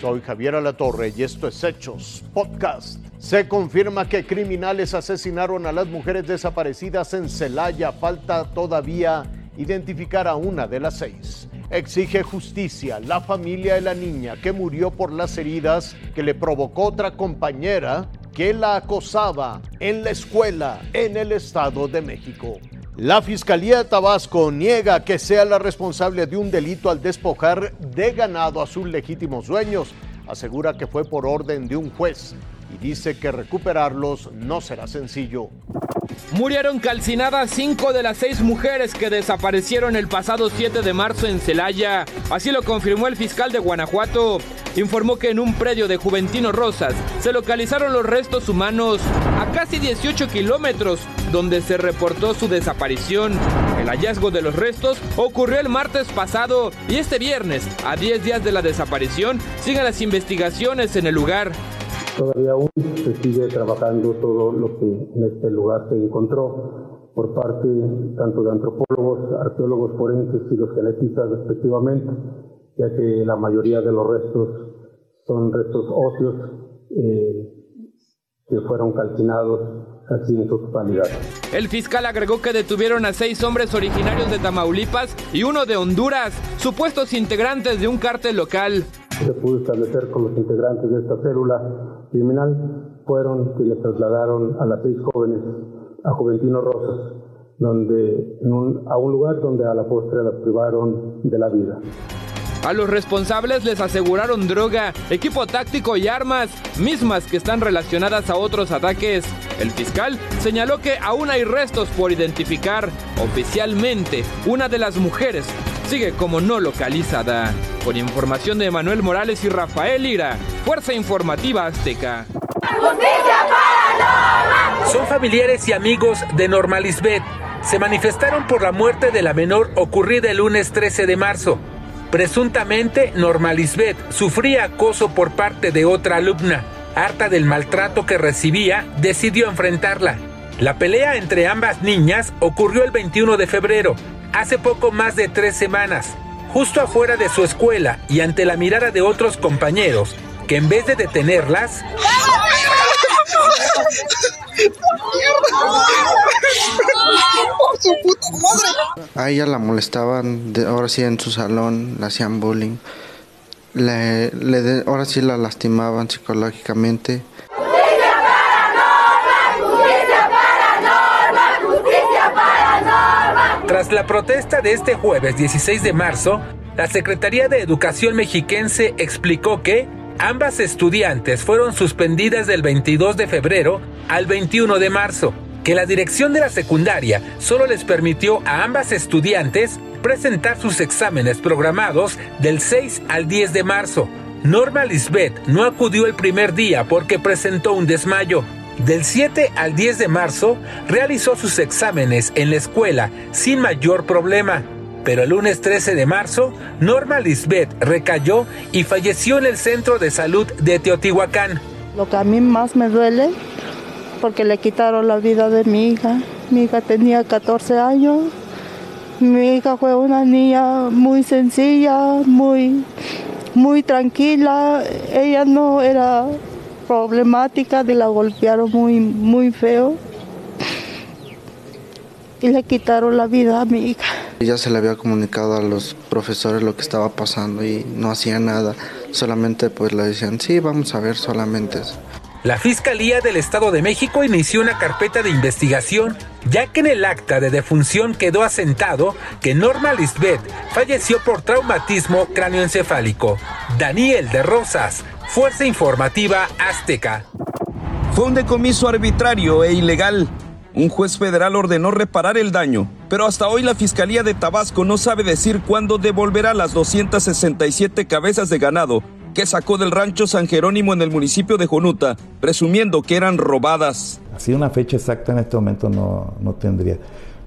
Soy Javier Alatorre y esto es Hechos Podcast. Se confirma que criminales asesinaron a las mujeres desaparecidas en Celaya. Falta todavía identificar a una de las seis. Exige justicia la familia de la niña que murió por las heridas que le provocó otra compañera que la acosaba en la escuela en el Estado de México. La Fiscalía Tabasco niega que sea la responsable de un delito al despojar de ganado a sus legítimos dueños. Asegura que fue por orden de un juez y dice que recuperarlos no será sencillo. Murieron calcinadas cinco de las seis mujeres que desaparecieron el pasado 7 de marzo en Celaya. Así lo confirmó el fiscal de Guanajuato. Informó que en un predio de Juventino Rosas se localizaron los restos humanos a casi 18 kilómetros donde se reportó su desaparición. El hallazgo de los restos ocurrió el martes pasado y este viernes, a 10 días de la desaparición, siguen las investigaciones en el lugar. Todavía aún se sigue trabajando todo lo que en este lugar se encontró por parte tanto de antropólogos, arqueólogos forenses y los genetistas respectivamente, ya que la mayoría de los restos son restos óseos eh, que fueron calcinados casi en totalidad. El fiscal agregó que detuvieron a seis hombres originarios de Tamaulipas y uno de Honduras, supuestos integrantes de un cártel local. Se pudo establecer con los integrantes de esta célula criminal fueron quienes trasladaron a las seis jóvenes a Juventino Rosas, donde, a un lugar donde a la postre las privaron de la vida. A los responsables les aseguraron droga, equipo táctico y armas, mismas que están relacionadas a otros ataques. El fiscal señaló que aún hay restos por identificar. Oficialmente, una de las mujeres sigue como no localizada. Con información de Manuel Morales y Rafael Ira, Fuerza Informativa Azteca. Son familiares y amigos de Norma Lisbeth. Se manifestaron por la muerte de la menor ocurrida el lunes 13 de marzo. Presuntamente, Norma Lisbeth sufría acoso por parte de otra alumna. Harta del maltrato que recibía, decidió enfrentarla. La pelea entre ambas niñas ocurrió el 21 de febrero, hace poco más de tres semanas, justo afuera de su escuela y ante la mirada de otros compañeros, que en vez de detenerlas... A ella la molestaban, ahora sí en su salón, le hacían bullying. Le, ahora sí la lastimaban psicológicamente. Tras la protesta de este jueves 16 de marzo, la Secretaría de Educación mexiquense explicó que ambas estudiantes fueron suspendidas del 22 de febrero al 21 de marzo que la dirección de la secundaria solo les permitió a ambas estudiantes presentar sus exámenes programados del 6 al 10 de marzo. Norma Lisbeth no acudió el primer día porque presentó un desmayo. Del 7 al 10 de marzo realizó sus exámenes en la escuela sin mayor problema. Pero el lunes 13 de marzo, Norma Lisbeth recayó y falleció en el centro de salud de Teotihuacán. Lo que a mí más me duele porque le quitaron la vida de mi hija. Mi hija tenía 14 años. Mi hija fue una niña muy sencilla, muy, muy tranquila. Ella no era problemática, de la golpearon muy, muy feo. Y le quitaron la vida a mi hija. Ya se le había comunicado a los profesores lo que estaba pasando y no hacía nada. Solamente pues le decían, sí, vamos a ver solamente eso. La Fiscalía del Estado de México inició una carpeta de investigación, ya que en el acta de defunción quedó asentado que Norma Lisbeth falleció por traumatismo cráneoencefálico. Daniel de Rosas, Fuerza Informativa Azteca. Fue un decomiso arbitrario e ilegal. Un juez federal ordenó reparar el daño, pero hasta hoy la Fiscalía de Tabasco no sabe decir cuándo devolverá las 267 cabezas de ganado que sacó del rancho San Jerónimo en el municipio de Jonuta, presumiendo que eran robadas. Así una fecha exacta en este momento no, no tendría,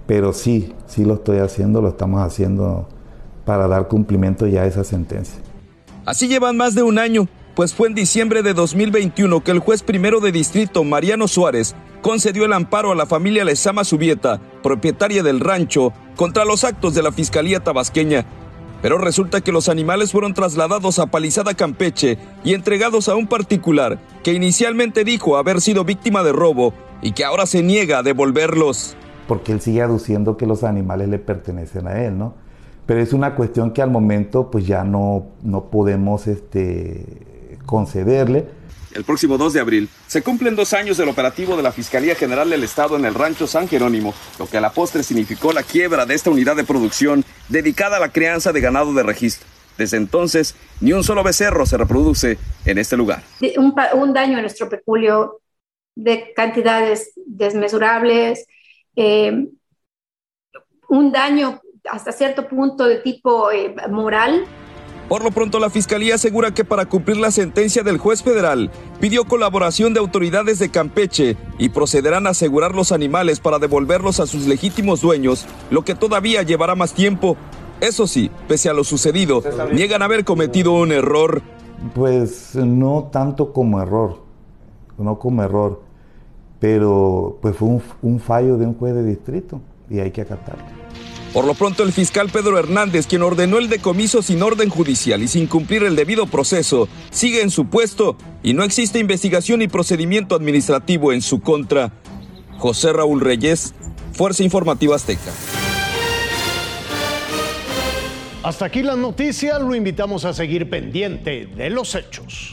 pero sí, sí lo estoy haciendo, lo estamos haciendo para dar cumplimiento ya a esa sentencia. Así llevan más de un año, pues fue en diciembre de 2021 que el juez primero de distrito, Mariano Suárez, concedió el amparo a la familia Lezama Subieta, propietaria del rancho, contra los actos de la Fiscalía Tabasqueña pero resulta que los animales fueron trasladados a Palizada Campeche y entregados a un particular que inicialmente dijo haber sido víctima de robo y que ahora se niega a devolverlos. Porque él sigue aduciendo que los animales le pertenecen a él, ¿no? Pero es una cuestión que al momento pues ya no, no podemos este, concederle el próximo 2 de abril, se cumplen dos años del operativo de la Fiscalía General del Estado en el rancho San Jerónimo, lo que a la postre significó la quiebra de esta unidad de producción dedicada a la crianza de ganado de registro. Desde entonces, ni un solo becerro se reproduce en este lugar. Un, daño a nuestro peculio de cantidades desmesurables, eh, un daño hasta cierto punto de tipo eh, moral, por lo pronto, la Fiscalía asegura que para cumplir la sentencia del juez federal, pidió colaboración de autoridades de Campeche y procederán a asegurar los animales para devolverlos a sus legítimos dueños, lo que todavía llevará más tiempo. Eso sí, pese a lo sucedido, niegan haber cometido un error. Pues no tanto como error, no como error, pero pues fue un, un fallo de un juez de distrito y hay que acatarlo. Por lo pronto, el fiscal Pedro Hernández, quien ordenó el decomiso sin orden judicial y sin cumplir el debido proceso, sigue en su puesto y no existe investigación y procedimiento administrativo en su contra. José Raúl Reyes, Fuerza Informativa Azteca. Hasta aquí la noticia, lo invitamos a seguir pendiente de los hechos.